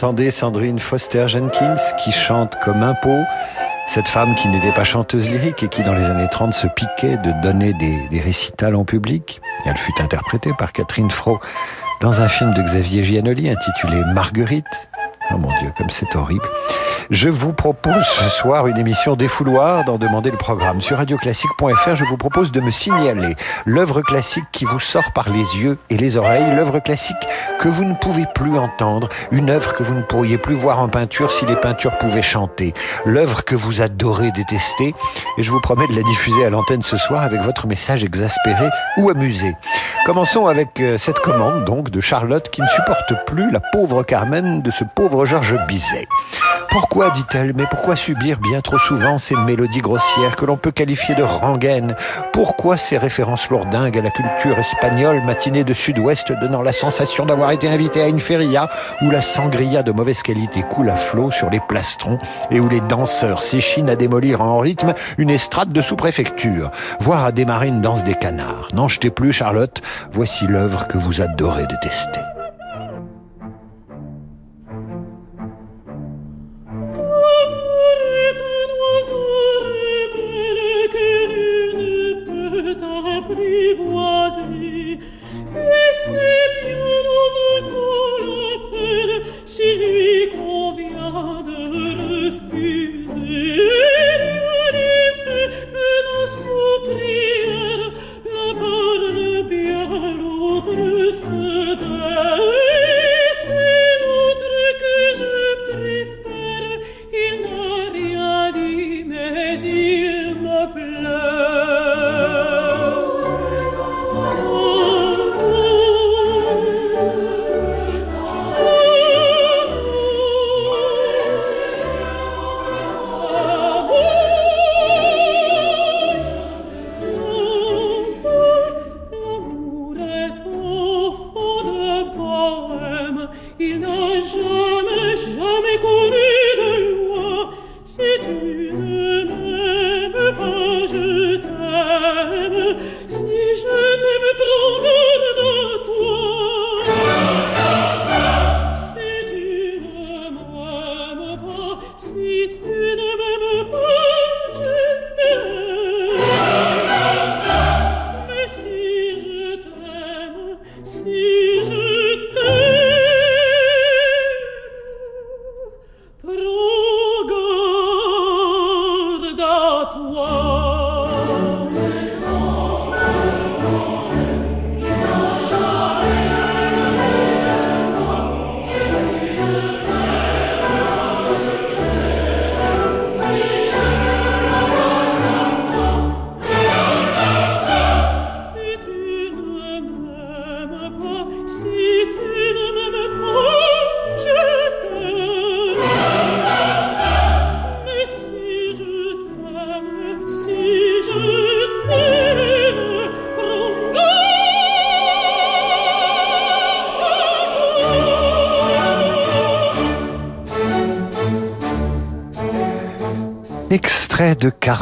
Entendez Sandrine Foster Jenkins qui chante comme un pot. Cette femme qui n'était pas chanteuse lyrique et qui dans les années 30 se piquait de donner des, récitals en public. Elle fut interprétée par Catherine Fro dans un film de Xavier Giannoli intitulé Marguerite. Oh mon Dieu, comme c'est horrible. Je vous propose ce soir une émission défouloir d'en demander le programme. Sur radioclassique.fr, je vous propose de me signaler l'œuvre classique qui vous sort par les yeux et les oreilles, l'œuvre classique que vous ne pouvez plus entendre, une œuvre que vous ne pourriez plus voir en peinture si les peintures pouvaient chanter, l'œuvre que vous adorez détester, et je vous promets de la diffuser à l'antenne ce soir avec votre message exaspéré ou amusé. Commençons avec euh, cette commande donc de Charlotte qui ne supporte plus la pauvre Carmen de ce pauvre Georges Bizet. Pourquoi, dit-elle, mais pourquoi subir bien trop souvent ces mélodies grossières que l'on peut qualifier de rengaines? Pourquoi ces références lourdingues à la culture espagnole matinée de sud-ouest donnant la sensation d'avoir été invité à une feria où la sangria de mauvaise qualité coule à flot sur les plastrons et où les danseurs s'échinent à démolir en rythme une estrade de sous-préfecture, voire à démarrer une danse des canards? N'en jetez plus, Charlotte, voici l'œuvre que vous adorez détester.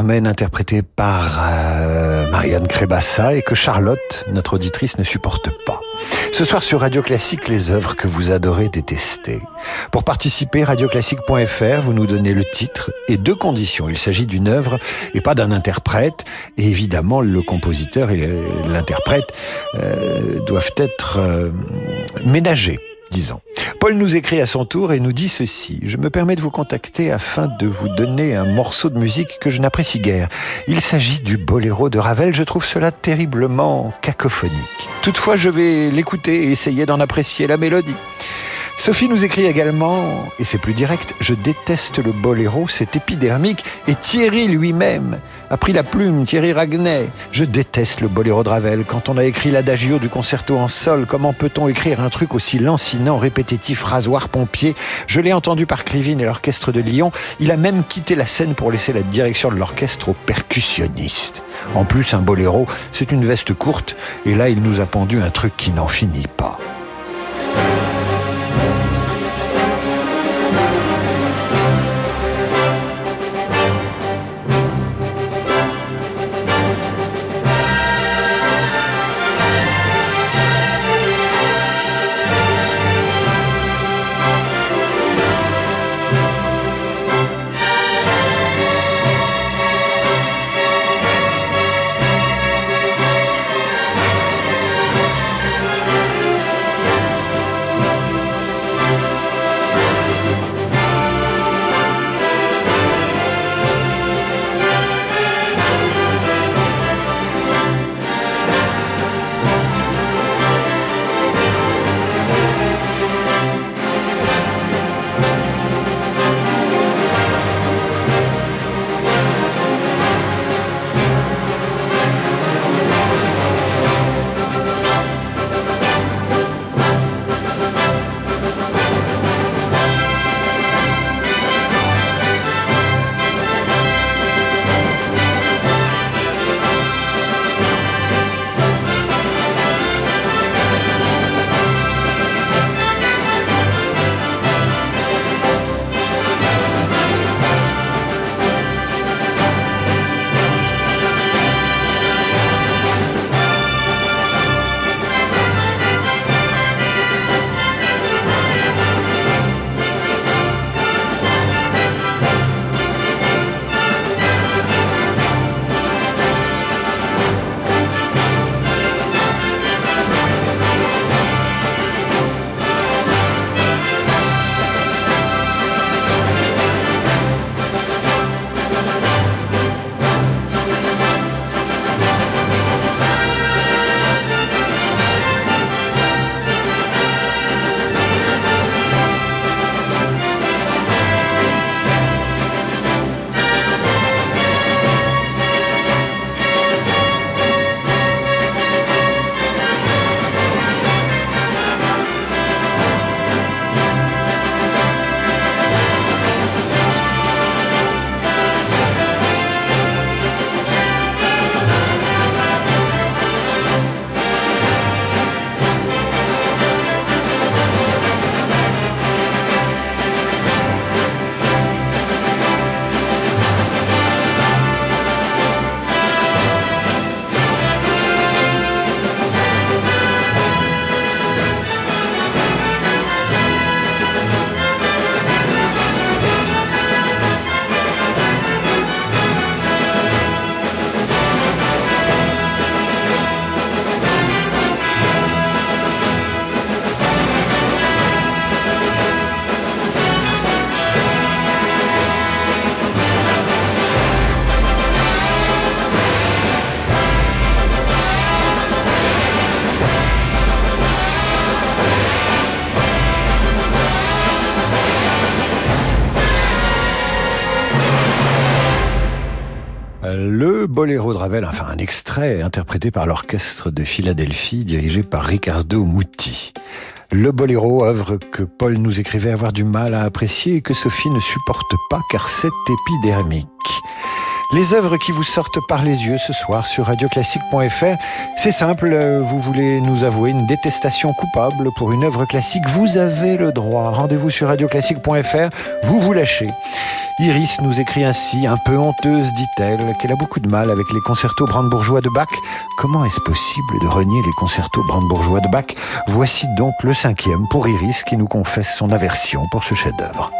Carmen par euh, Marianne Crébassa et que Charlotte, notre auditrice, ne supporte pas. Ce soir sur Radio Classique, les œuvres que vous adorez détester. Pour participer, radioclassique.fr, vous nous donnez le titre et deux conditions. Il s'agit d'une œuvre et pas d'un interprète. Et évidemment, le compositeur et l'interprète euh, doivent être euh, ménagés disons. Paul nous écrit à son tour et nous dit ceci. Je me permets de vous contacter afin de vous donner un morceau de musique que je n'apprécie guère. Il s'agit du boléro de Ravel. Je trouve cela terriblement cacophonique. Toutefois, je vais l'écouter et essayer d'en apprécier la mélodie. Sophie nous écrit également, et c'est plus direct, je déteste le boléro, c'est épidermique, et Thierry lui-même a pris la plume, Thierry Ragnet. Je déteste le boléro de Ravel. Quand on a écrit l'adagio du concerto en sol, comment peut-on écrire un truc aussi lancinant, répétitif, rasoir, pompier? Je l'ai entendu par Krivine et l'orchestre de Lyon. Il a même quitté la scène pour laisser la direction de l'orchestre aux percussionnistes. En plus, un boléro, c'est une veste courte, et là, il nous a pendu un truc qui n'en finit pas. Ravel, enfin un extrait interprété par l'orchestre de Philadelphie dirigé par Riccardo Muti. Le boléro, œuvre que Paul nous écrivait avoir du mal à apprécier et que Sophie ne supporte pas car c'est épidermique. Les œuvres qui vous sortent par les yeux ce soir sur radioclassique.fr, c'est simple, vous voulez nous avouer une détestation coupable pour une œuvre classique, vous avez le droit. Rendez-vous sur radioclassique.fr, vous vous lâchez. Iris nous écrit ainsi, un peu honteuse, dit-elle, qu'elle a beaucoup de mal avec les concertos brandebourgeois de Bach. Comment est-ce possible de renier les concertos brandebourgeois de Bach? Voici donc le cinquième pour Iris qui nous confesse son aversion pour ce chef-d'œuvre.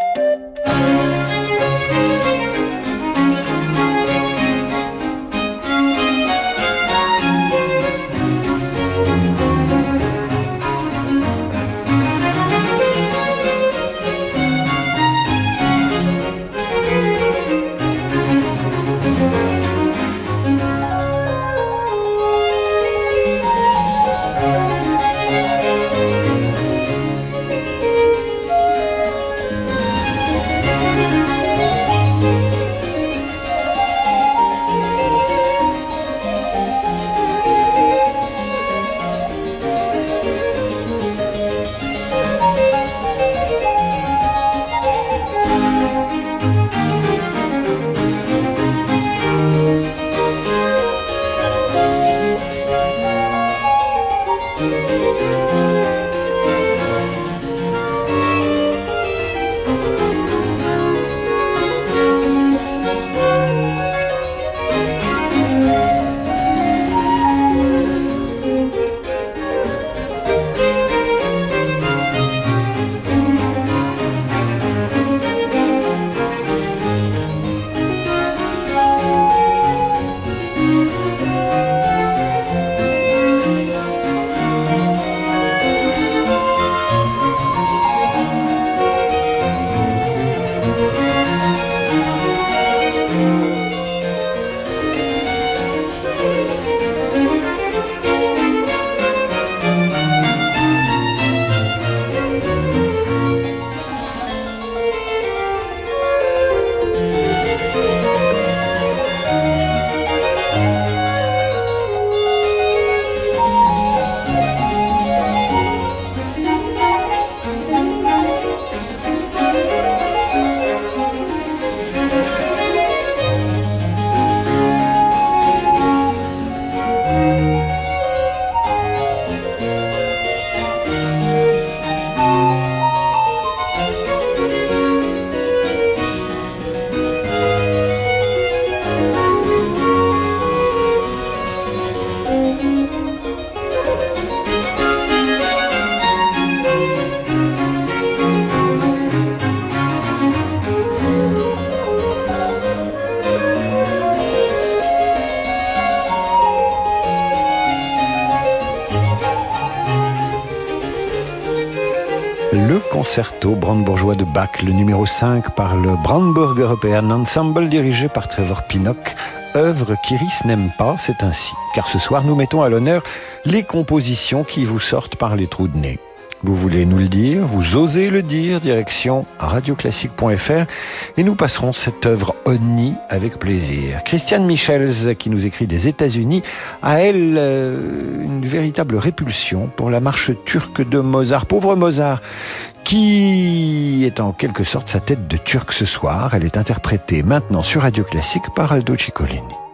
De Bach, le numéro 5 par le Brandburg European Ensemble dirigé par Trevor Pinnock, œuvre qu'Iris n'aime pas, c'est ainsi, car ce soir nous mettons à l'honneur les compositions qui vous sortent par les trous de nez. Vous voulez nous le dire, vous osez le dire, direction radioclassique.fr et nous passerons cette œuvre Onni avec plaisir. Christiane Michels, qui nous écrit des États-Unis, a elle euh, une véritable répulsion pour la marche turque de Mozart. Pauvre Mozart, qui est en quelque sorte sa tête de turc ce soir. Elle est interprétée maintenant sur Radio Classique par Aldo Ciccolini.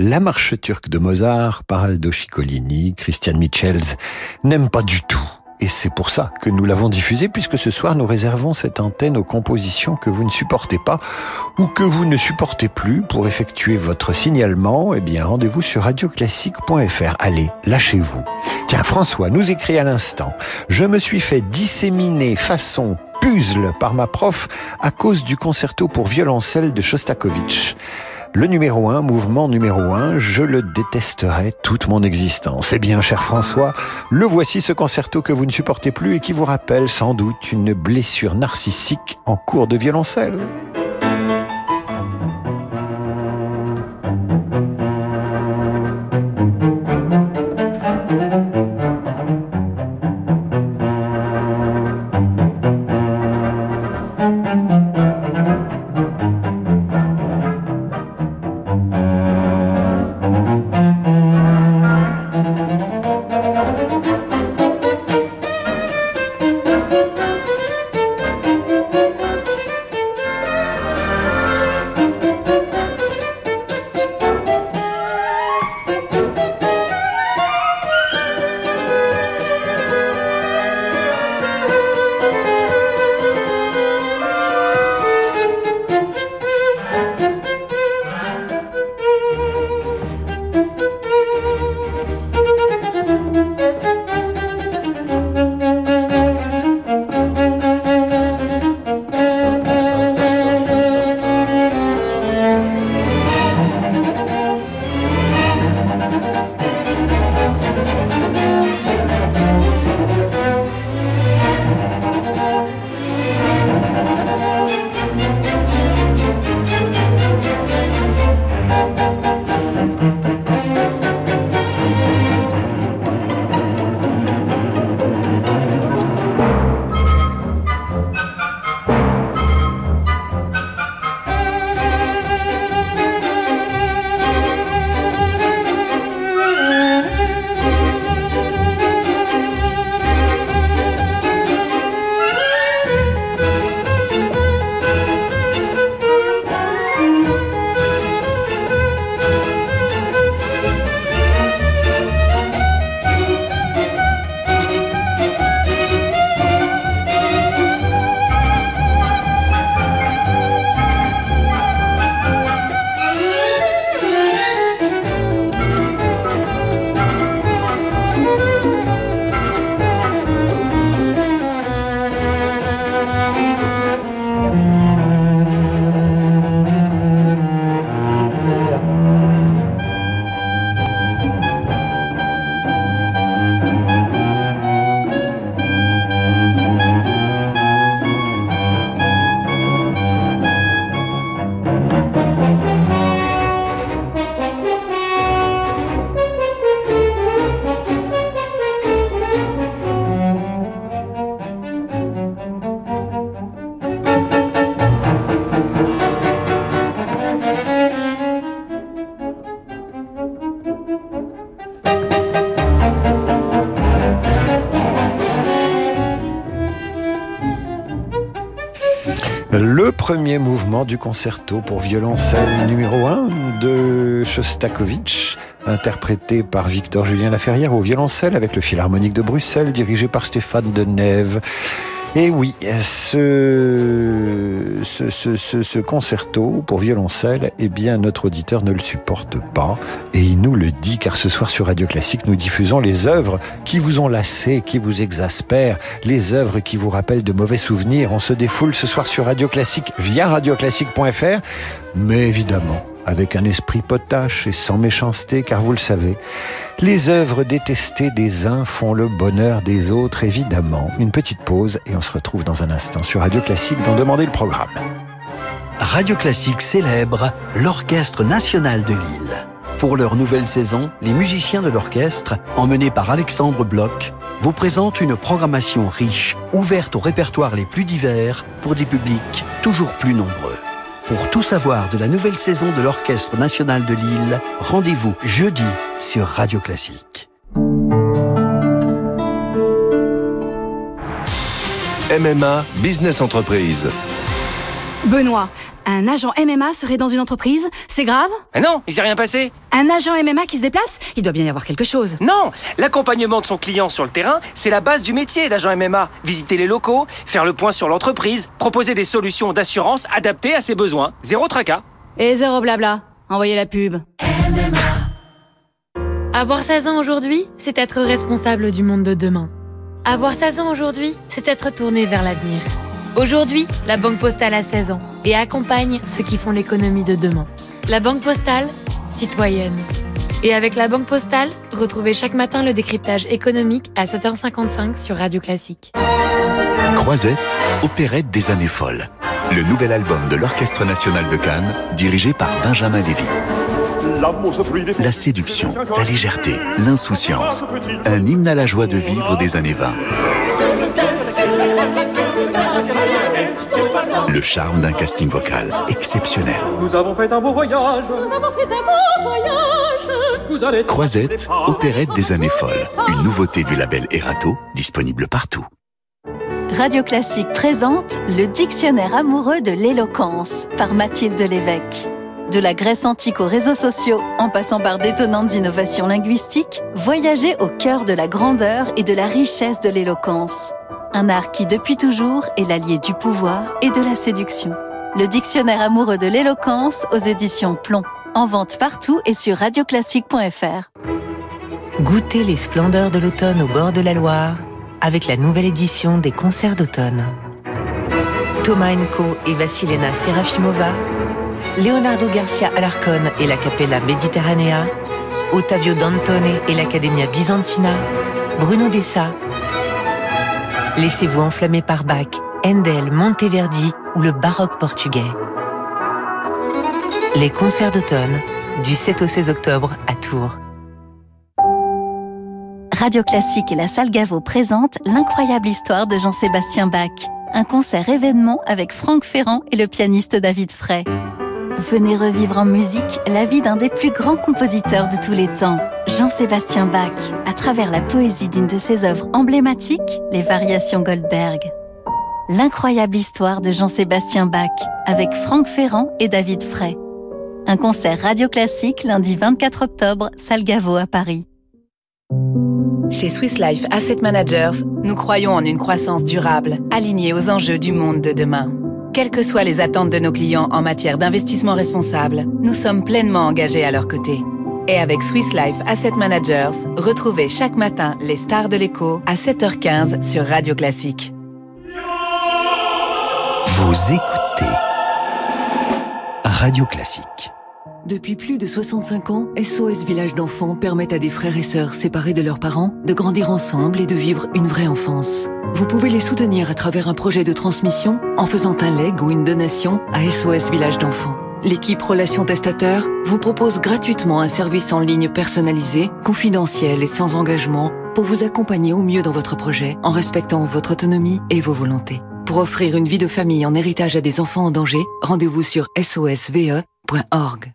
La marche turque de Mozart par Aldo Ciccolini, Christian Michels n'aime pas du tout. Et c'est pour ça que nous l'avons diffusé, puisque ce soir nous réservons cette antenne aux compositions que vous ne supportez pas ou que vous ne supportez plus. Pour effectuer votre signalement, eh bien, rendez-vous sur radioclassique.fr. Allez, lâchez-vous. Tiens, François nous écrit à l'instant. Je me suis fait disséminer façon puzzle par ma prof à cause du concerto pour violoncelle de Shostakovich. Le numéro 1, mouvement numéro 1, je le détesterai toute mon existence. Eh bien, cher François, le voici ce concerto que vous ne supportez plus et qui vous rappelle sans doute une blessure narcissique en cours de violoncelle. Premier mouvement du concerto pour violoncelle numéro 1 de Shostakovich, interprété par Victor Julien Laferrière au violoncelle avec le Philharmonique de Bruxelles, dirigé par Stéphane Denève. Et oui, ce, ce, ce, ce, concerto pour violoncelle, eh bien, notre auditeur ne le supporte pas. Et il nous le dit, car ce soir sur Radio Classique, nous diffusons les œuvres qui vous ont lassé, qui vous exaspèrent, les œuvres qui vous rappellent de mauvais souvenirs. On se défoule ce soir sur Radio Classique via radioclassique.fr. Mais évidemment, avec un esprit potache et sans méchanceté, car vous le savez, les œuvres détestées des uns font le bonheur des autres, évidemment. Une petite pause et on se retrouve dans un instant sur Radio Classique d'en demander le programme. Radio Classique célèbre l'Orchestre national de Lille. Pour leur nouvelle saison, les musiciens de l'orchestre, emmenés par Alexandre Bloch, vous présentent une programmation riche, ouverte aux répertoires les plus divers pour des publics toujours plus nombreux. Pour tout savoir de la nouvelle saison de l'Orchestre national de Lille, rendez-vous jeudi sur Radio Classique. MMA Business Entreprise. Benoît, un agent MMA serait dans une entreprise C'est grave Ah non, il s'est rien passé. Un agent MMA qui se déplace Il doit bien y avoir quelque chose. Non, l'accompagnement de son client sur le terrain, c'est la base du métier d'agent MMA. Visiter les locaux, faire le point sur l'entreprise, proposer des solutions d'assurance adaptées à ses besoins. Zéro tracas. Et zéro blabla. Envoyez la pub. Avoir 16 ans aujourd'hui, c'est être responsable du monde de demain. Avoir 16 ans aujourd'hui, c'est être tourné vers l'avenir. Aujourd'hui, la Banque Postale a 16 ans et accompagne ceux qui font l'économie de demain. La Banque Postale, citoyenne. Et avec la Banque Postale, retrouvez chaque matin le décryptage économique à 7h55 sur Radio Classique. Croisette, opérette des années folles. Le nouvel album de l'Orchestre national de Cannes, dirigé par Benjamin Lévy. La séduction, la légèreté, l'insouciance. Un hymne à la joie de vivre des années 20. Le charme d'un casting vocal exceptionnel. Nous avons fait un beau voyage. Nous avons fait un beau voyage. Vous allez Croisette, opérette des années folles. Une nouveauté du label Erato, disponible partout. Radio Classique présente le Dictionnaire amoureux de l'éloquence par Mathilde Lévesque. De la Grèce antique aux réseaux sociaux, en passant par d'étonnantes innovations linguistiques, voyagez au cœur de la grandeur et de la richesse de l'éloquence. Un art qui, depuis toujours, est l'allié du pouvoir et de la séduction. Le Dictionnaire amoureux de l'éloquence aux éditions Plomb. En vente partout et sur radioclassique.fr. Goûtez les splendeurs de l'automne au bord de la Loire avec la nouvelle édition des concerts d'automne. Thomas Enko et Vassilena Serafimova, Leonardo Garcia Alarcon et la Capella Mediterranea, Ottavio Dantone et l'Accademia Byzantina, Bruno Dessa. Laissez-vous enflammer par Bach, Handel, Monteverdi ou le baroque portugais. Les concerts d'automne, du 7 au 16 octobre à Tours. Radio Classique et la Salle Gaveau présentent l'incroyable histoire de Jean-Sébastien Bach, un concert événement avec Franck Ferrand et le pianiste David Frey. Venez revivre en musique la vie d'un des plus grands compositeurs de tous les temps, Jean-Sébastien Bach, à travers la poésie d'une de ses œuvres emblématiques, les Variations Goldberg. L'incroyable histoire de Jean-Sébastien Bach avec Franck Ferrand et David Frey. Un concert radio classique lundi 24 octobre, Salle Gaveau à Paris. Chez Swiss Life Asset Managers, nous croyons en une croissance durable, alignée aux enjeux du monde de demain. Quelles que soient les attentes de nos clients en matière d'investissement responsable, nous sommes pleinement engagés à leur côté. Et avec Swiss Life Asset Managers, retrouvez chaque matin les stars de l'écho à 7h15 sur Radio Classique. Vous écoutez Radio Classique. Depuis plus de 65 ans, SOS Village d'enfants permet à des frères et sœurs séparés de leurs parents de grandir ensemble et de vivre une vraie enfance. Vous pouvez les soutenir à travers un projet de transmission en faisant un leg ou une donation à SOS Village d'enfants. L'équipe Relations Testateurs vous propose gratuitement un service en ligne personnalisé, confidentiel et sans engagement pour vous accompagner au mieux dans votre projet en respectant votre autonomie et vos volontés. Pour offrir une vie de famille en héritage à des enfants en danger, rendez-vous sur sosve.org.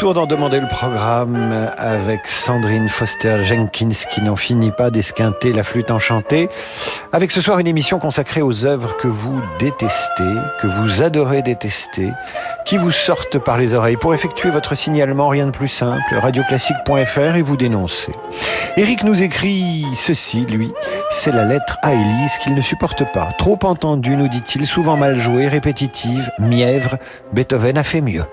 Retour d'en demander le programme avec Sandrine Foster Jenkins qui n'en finit pas d'esquinter la flûte enchantée. Avec ce soir une émission consacrée aux œuvres que vous détestez, que vous adorez détester, qui vous sortent par les oreilles. Pour effectuer votre signalement, rien de plus simple, radioclassique.fr et vous dénoncez. Eric nous écrit ceci, lui, c'est la lettre à Élise qu'il ne supporte pas. Trop entendue, nous dit-il, souvent mal jouée, répétitive, mièvre, Beethoven a fait mieux.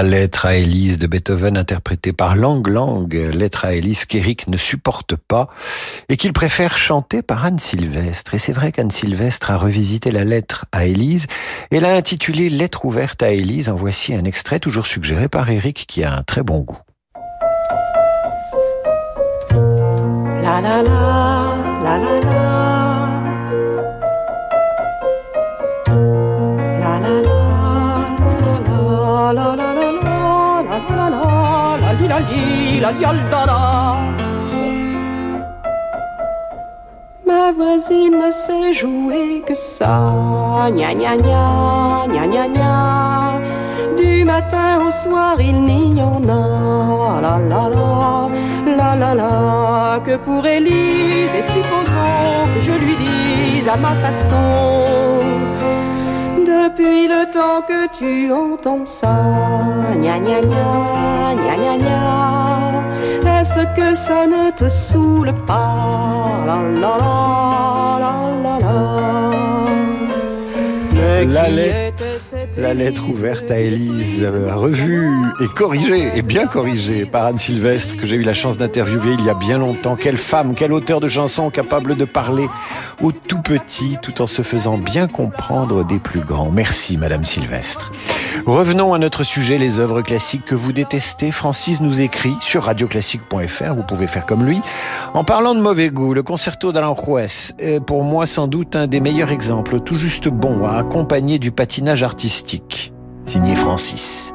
La lettre à Élise de Beethoven interprétée par Lang Lang, lettre à Élise qu'Éric ne supporte pas et qu'il préfère chanter par Anne Sylvestre. Et c'est vrai qu'Anne Sylvestre a revisité la lettre à Élise et l'a intitulée Lettre ouverte à Élise. En voici un extrait toujours suggéré par Éric qui a un très bon goût. La la la, la la la. Ma voisine ne sait jouer que ça. Gna gna gna, gna gna gna. Du matin au soir, il n'y en a. La la la, la la la. Que pour Élise, et supposons que je lui dise à ma façon. Depuis le temps que tu entends ça, gna gna gna, gna gna gna, est-ce que ça ne te saoule pas? La la la la la la. la, lettre, la lettre ouverte à Élise, euh, revue et corrigée, et bien corrigée par Anne Sylvestre, que j'ai eu la chance d'interviewer il y a bien longtemps. Quelle femme, quel auteur de chansons capable de parler aux tout petits tout en se faisant bien comprendre des plus grands. Merci, Madame Sylvestre. Revenons à notre sujet, les œuvres classiques que vous détestez. Francis nous écrit sur radioclassique.fr, vous pouvez faire comme lui. En parlant de mauvais goût, le concerto d'Aranjuez est pour moi sans doute un des meilleurs exemples, tout juste bon à accompagner du patinage artistique. Signé Francis.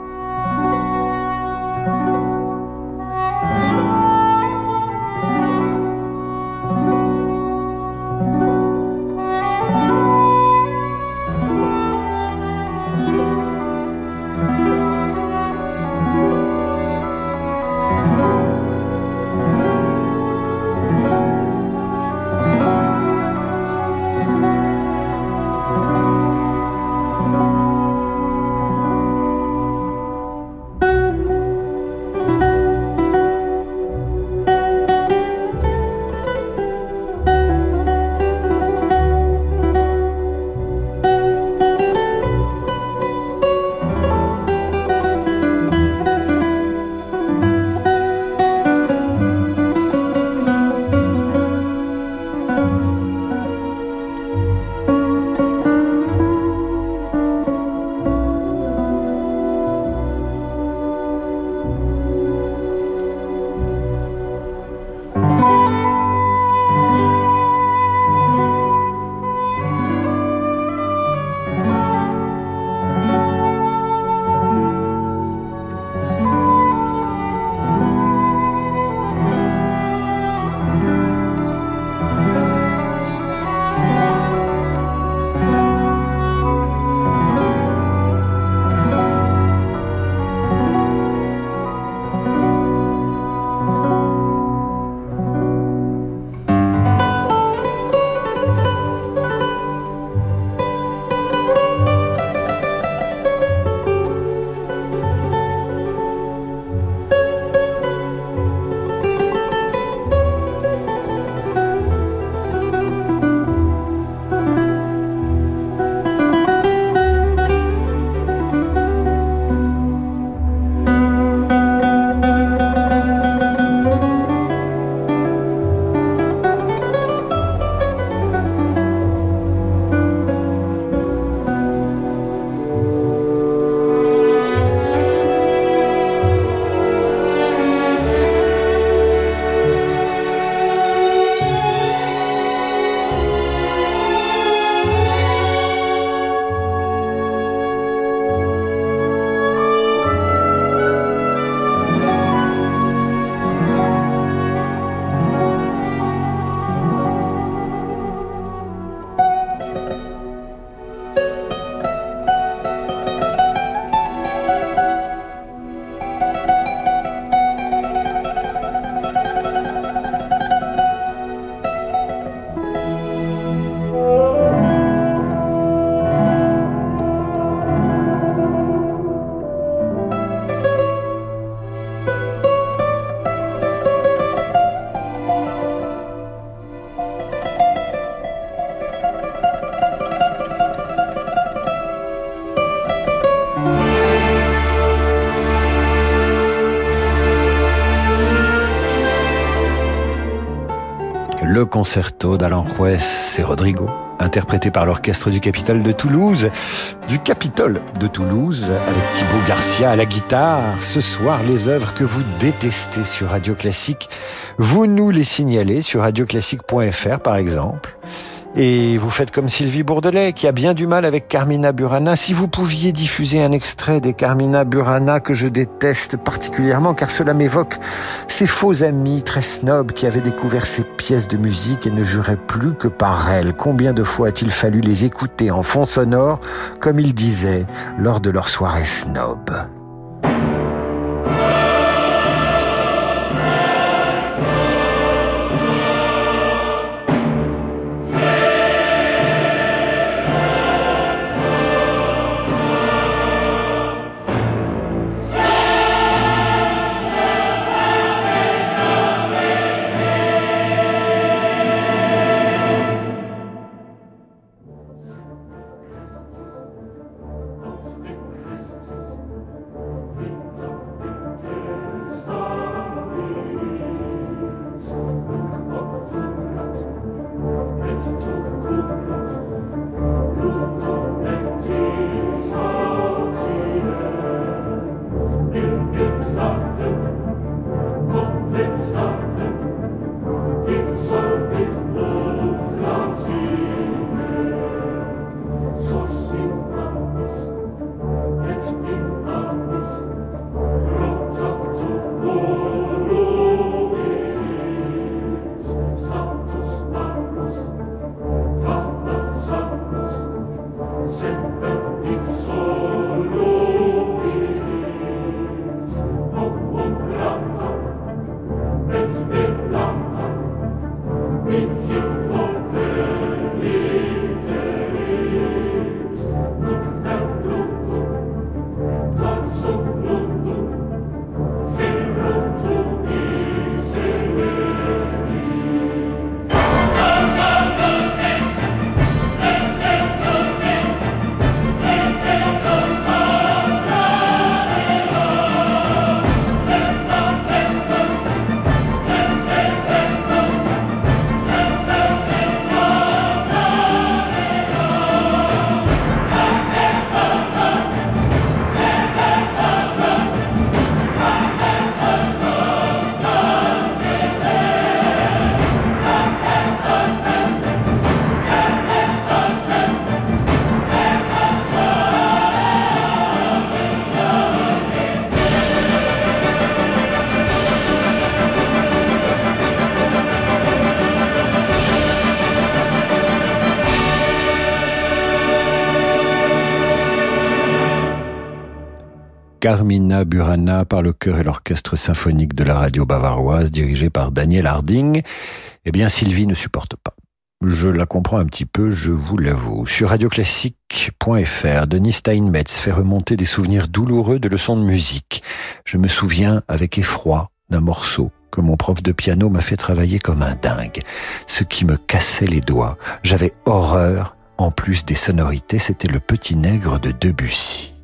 Concerto d'Aranjuez et Rodrigo, interprété par l'orchestre du Capitole de Toulouse, du Capitole de Toulouse, avec Thibaut Garcia à la guitare. Ce soir, les œuvres que vous détestez sur Radio Classique, vous nous les signalez sur radioclassique.fr par exemple. Et vous faites comme Sylvie Bourdelais, qui a bien du mal avec Carmina Burana. Si vous pouviez diffuser un extrait des Carmina Burana que je déteste particulièrement, car cela m'évoque ces faux amis très snobs qui avaient découvert ces pièces de musique et ne juraient plus que par elles. Combien de fois a-t-il fallu les écouter en fond sonore, comme ils disaient, lors de leur soirée snob? Carmina Burana par le chœur et l'orchestre symphonique de la radio bavaroise dirigé par Daniel Harding. Eh bien, Sylvie ne supporte pas. Je la comprends un petit peu, je vous l'avoue. Sur radioclassique.fr, Denis Steinmetz fait remonter des souvenirs douloureux de leçons de musique. Je me souviens avec effroi d'un morceau que mon prof de piano m'a fait travailler comme un dingue. Ce qui me cassait les doigts. J'avais horreur. En plus des sonorités, c'était le petit nègre de Debussy.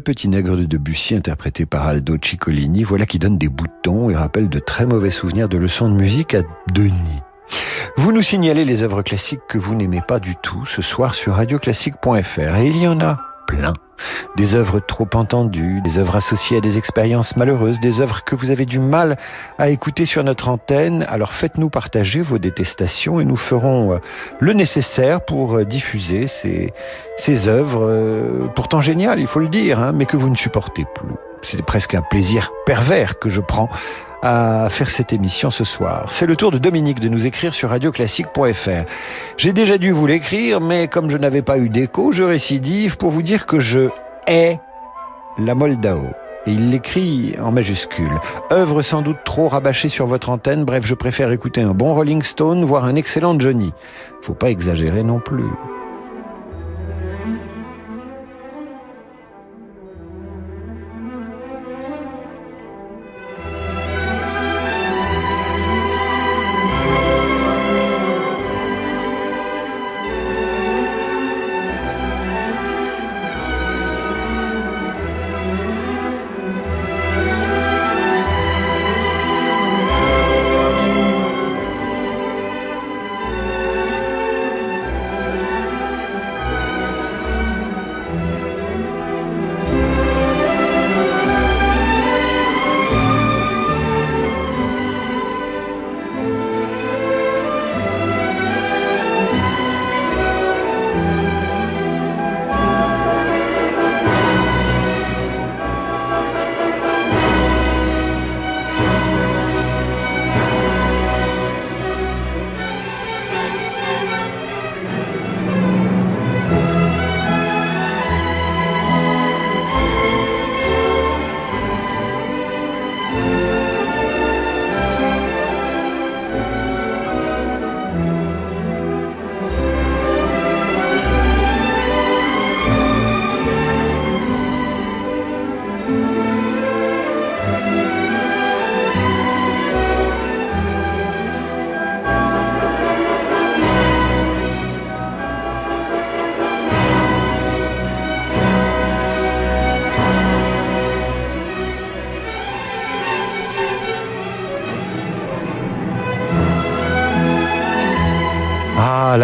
Petit nègre de Debussy interprété par Aldo Ciccolini, voilà qui donne des boutons et rappelle de très mauvais souvenirs de leçons de musique à Denis. Vous nous signalez les œuvres classiques que vous n'aimez pas du tout ce soir sur radioclassique.fr et il y en a plein. Des œuvres trop entendues, des œuvres associées à des expériences malheureuses, des œuvres que vous avez du mal à écouter sur notre antenne. Alors faites-nous partager vos détestations et nous ferons euh, le nécessaire pour euh, diffuser ces, ces œuvres, euh, pourtant géniales, il faut le dire, hein, mais que vous ne supportez plus. C'est presque un plaisir pervers que je prends à faire cette émission ce soir. C'est le tour de Dominique de nous écrire sur radioclassique.fr. J'ai déjà dû vous l'écrire, mais comme je n'avais pas eu d'écho, je récidive pour vous dire que je hais la Moldao. Et il l'écrit en majuscule. Œuvre sans doute trop rabâchée sur votre antenne, bref, je préfère écouter un bon Rolling Stone, voire un excellent Johnny. Faut pas exagérer non plus.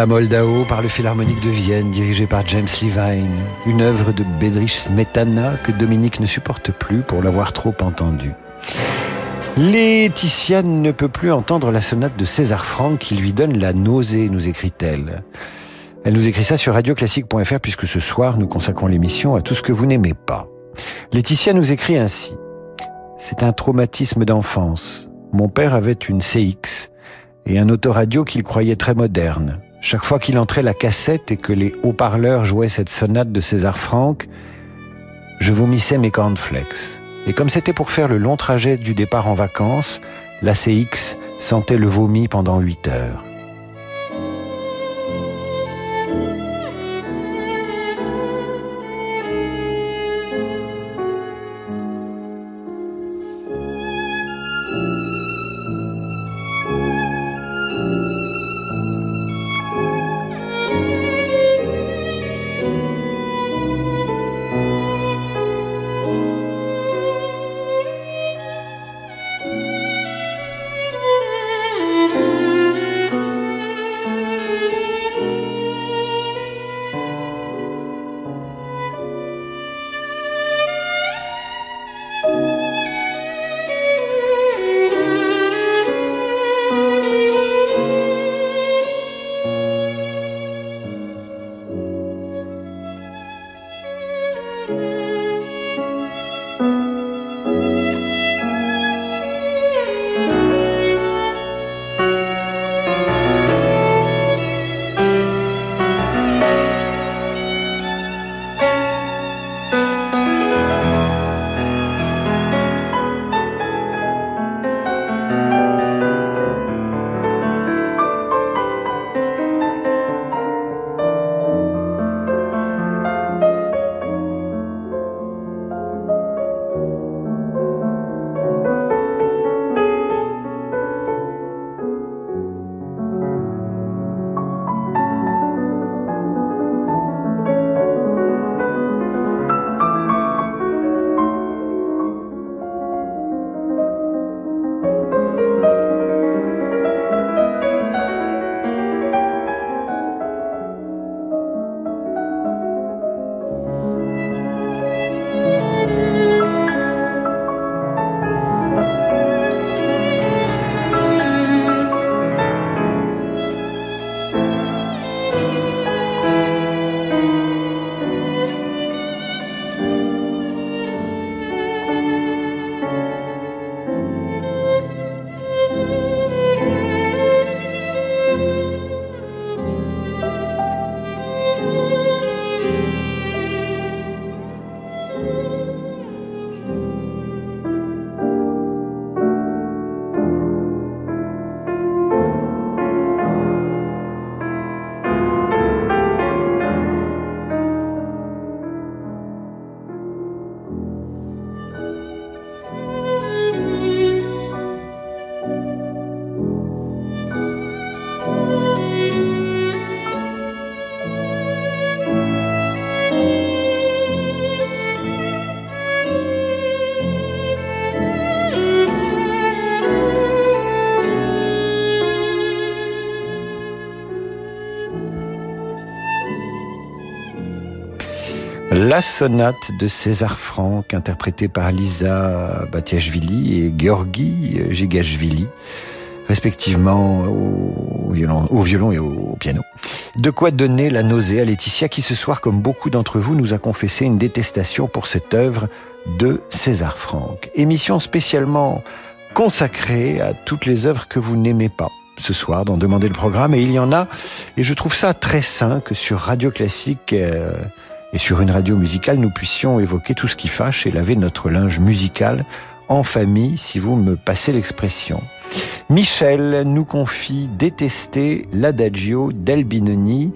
La Moldao par le Philharmonique de Vienne, dirigé par James Levine. Une œuvre de Bedrich Smetana que Dominique ne supporte plus pour l'avoir trop entendue. Laetitia ne peut plus entendre la sonate de César Franck qui lui donne la nausée, nous écrit-elle. Elle nous écrit ça sur radioclassique.fr puisque ce soir nous consacrons l'émission à tout ce que vous n'aimez pas. Laetitia nous écrit ainsi. C'est un traumatisme d'enfance. Mon père avait une CX et un autoradio qu'il croyait très moderne. Chaque fois qu'il entrait la cassette et que les haut-parleurs jouaient cette sonate de César Franck, je vomissais mes cornflakes. Et comme c'était pour faire le long trajet du départ en vacances, la CX sentait le vomi pendant huit heures. La sonate de César Franck, interprétée par Lisa Batiashvili et Georgi Gigashvili, respectivement au violon, et au piano. De quoi donner la nausée à Laetitia qui ce soir, comme beaucoup d'entre vous, nous a confessé une détestation pour cette œuvre de César Franck. Émission spécialement consacrée à toutes les œuvres que vous n'aimez pas ce soir dans Demander le programme et il y en a et je trouve ça très sain que sur Radio Classique euh, et sur une radio musicale, nous puissions évoquer tout ce qui fâche et laver notre linge musical en famille, si vous me passez l'expression. Michel nous confie détester l'adagio d'Albinoni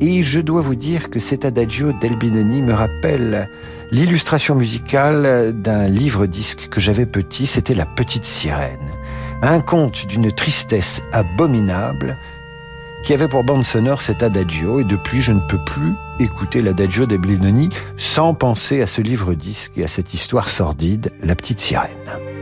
et je dois vous dire que cet adagio d'Albinoni me rappelle l'illustration musicale d'un livre-disque que j'avais petit, c'était La Petite Sirène. Un conte d'une tristesse abominable qui avait pour bande sonore cet adagio, et depuis je ne peux plus écouter l'adagio d'Eblinoni sans penser à ce livre-disque et à cette histoire sordide, La Petite Sirène.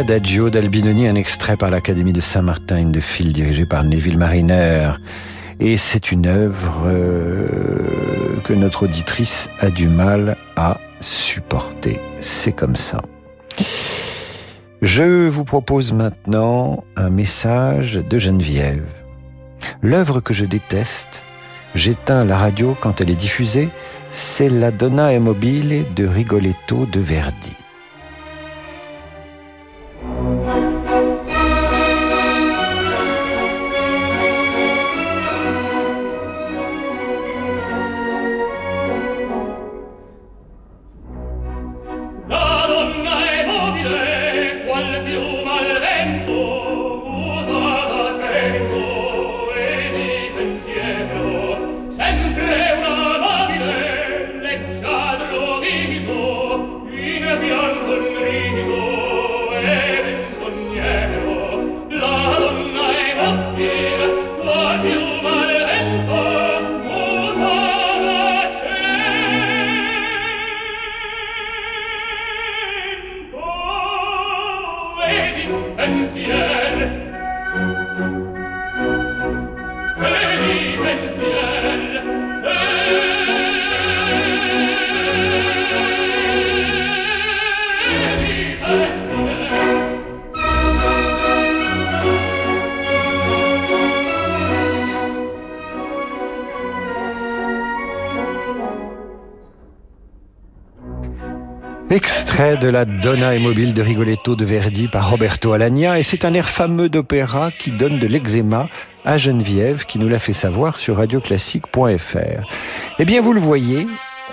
Adagio d'Albinoni, un extrait par l'Académie de Saint-Martin in de Fil dirigé par Neville Mariner. Et c'est une œuvre euh, que notre auditrice a du mal à supporter. C'est comme ça. Je vous propose maintenant un message de Geneviève. L'œuvre que je déteste, j'éteins la radio quand elle est diffusée, c'est la Donna Mobile de Rigoletto de Verdi. De la Donna Immobile de Rigoletto de Verdi par Roberto Alagna et c'est un air fameux d'opéra qui donne de l'eczéma à Geneviève qui nous l'a fait savoir sur radioclassique.fr. Eh bien vous le voyez,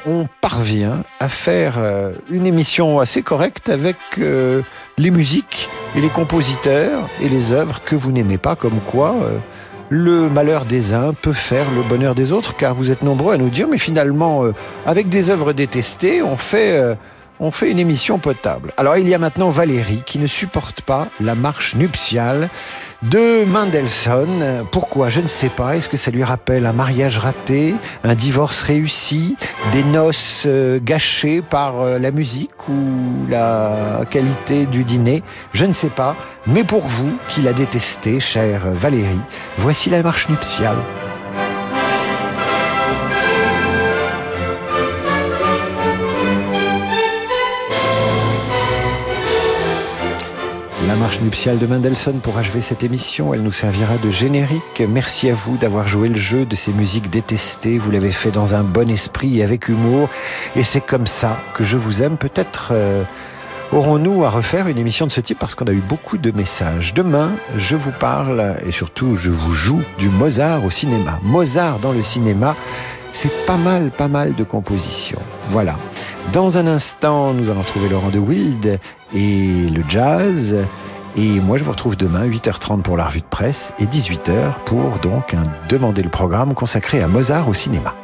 on parvient à faire euh, une émission assez correcte avec euh, les musiques et les compositeurs et les œuvres que vous n'aimez pas comme quoi euh, le malheur des uns peut faire le bonheur des autres car vous êtes nombreux à nous dire mais finalement avec des œuvres détestées on fait on fait une émission potable. Alors il y a maintenant Valérie qui ne supporte pas la marche nuptiale de Mendelssohn. Pourquoi? Je ne sais pas. Est-ce que ça lui rappelle un mariage raté, un divorce réussi, des noces euh, gâchées par euh, la musique ou la qualité du dîner? Je ne sais pas. Mais pour vous, qui la détestez, chère Valérie, voici la marche nuptiale. Marche nuptiale de Mendelssohn pour achever cette émission, elle nous servira de générique. Merci à vous d'avoir joué le jeu de ces musiques détestées. Vous l'avez fait dans un bon esprit et avec humour. Et c'est comme ça que je vous aime. Peut-être euh, aurons-nous à refaire une émission de ce type parce qu'on a eu beaucoup de messages. Demain, je vous parle et surtout je vous joue du Mozart au cinéma. Mozart dans le cinéma, c'est pas mal, pas mal de compositions. Voilà. Dans un instant, nous allons trouver Laurent de Wild et le jazz. Et moi, je vous retrouve demain, 8h30 pour la revue de presse et 18h pour donc un Demander le programme consacré à Mozart au cinéma.